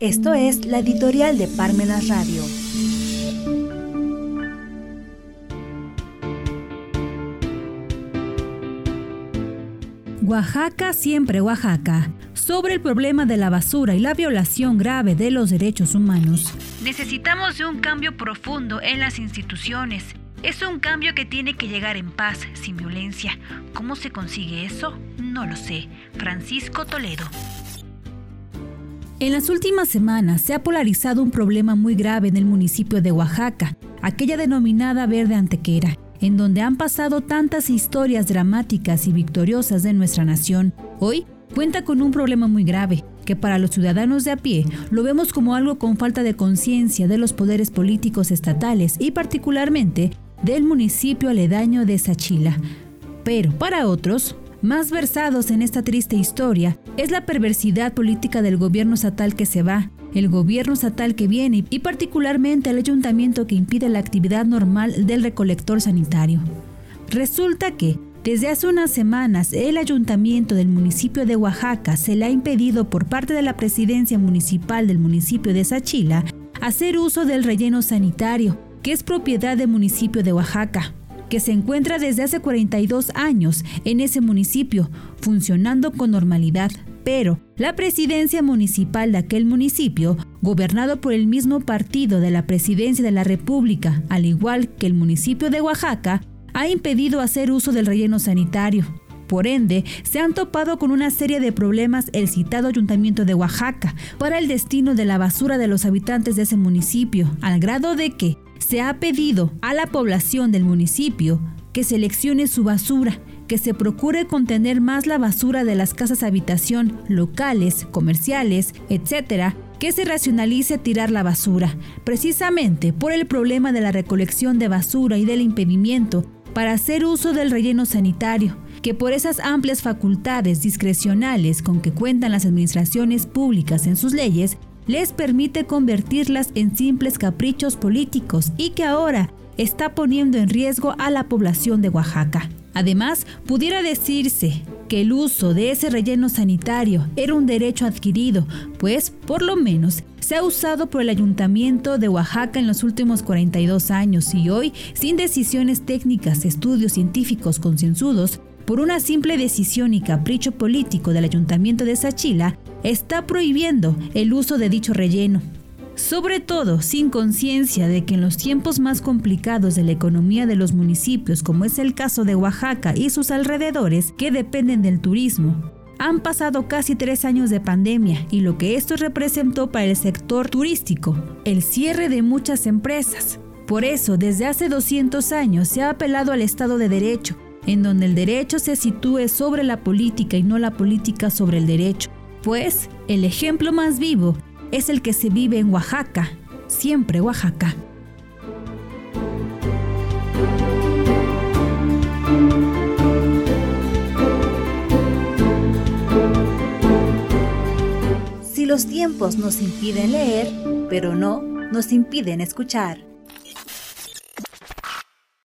Esto es la editorial de Parmenas Radio. Oaxaca, siempre Oaxaca. Sobre el problema de la basura y la violación grave de los derechos humanos. Necesitamos de un cambio profundo en las instituciones. Es un cambio que tiene que llegar en paz, sin violencia. ¿Cómo se consigue eso? No lo sé. Francisco Toledo. En las últimas semanas se ha polarizado un problema muy grave en el municipio de Oaxaca, aquella denominada Verde Antequera, en donde han pasado tantas historias dramáticas y victoriosas de nuestra nación. Hoy cuenta con un problema muy grave, que para los ciudadanos de a pie lo vemos como algo con falta de conciencia de los poderes políticos estatales y particularmente del municipio aledaño de Sachila. Pero para otros, más versados en esta triste historia es la perversidad política del gobierno estatal que se va, el gobierno estatal que viene y particularmente el ayuntamiento que impide la actividad normal del recolector sanitario. Resulta que desde hace unas semanas el ayuntamiento del municipio de Oaxaca se le ha impedido por parte de la presidencia municipal del municipio de Sachila hacer uso del relleno sanitario, que es propiedad del municipio de Oaxaca que se encuentra desde hace 42 años en ese municipio, funcionando con normalidad. Pero la presidencia municipal de aquel municipio, gobernado por el mismo partido de la presidencia de la República, al igual que el municipio de Oaxaca, ha impedido hacer uso del relleno sanitario. Por ende, se han topado con una serie de problemas el citado ayuntamiento de Oaxaca para el destino de la basura de los habitantes de ese municipio, al grado de que se ha pedido a la población del municipio que seleccione su basura, que se procure contener más la basura de las casas habitación, locales, comerciales, etc., que se racionalice tirar la basura, precisamente por el problema de la recolección de basura y del impedimento para hacer uso del relleno sanitario, que por esas amplias facultades discrecionales con que cuentan las administraciones públicas en sus leyes, les permite convertirlas en simples caprichos políticos y que ahora está poniendo en riesgo a la población de Oaxaca. Además, pudiera decirse que el uso de ese relleno sanitario era un derecho adquirido, pues por lo menos se ha usado por el ayuntamiento de Oaxaca en los últimos 42 años y hoy, sin decisiones técnicas, estudios científicos concienzudos, por una simple decisión y capricho político del ayuntamiento de Sachila, está prohibiendo el uso de dicho relleno. Sobre todo sin conciencia de que en los tiempos más complicados de la economía de los municipios, como es el caso de Oaxaca y sus alrededores, que dependen del turismo, han pasado casi tres años de pandemia y lo que esto representó para el sector turístico, el cierre de muchas empresas. Por eso, desde hace 200 años se ha apelado al Estado de Derecho, en donde el derecho se sitúe sobre la política y no la política sobre el derecho. Pues el ejemplo más vivo es el que se vive en Oaxaca, siempre Oaxaca. Si los tiempos nos impiden leer, pero no nos impiden escuchar.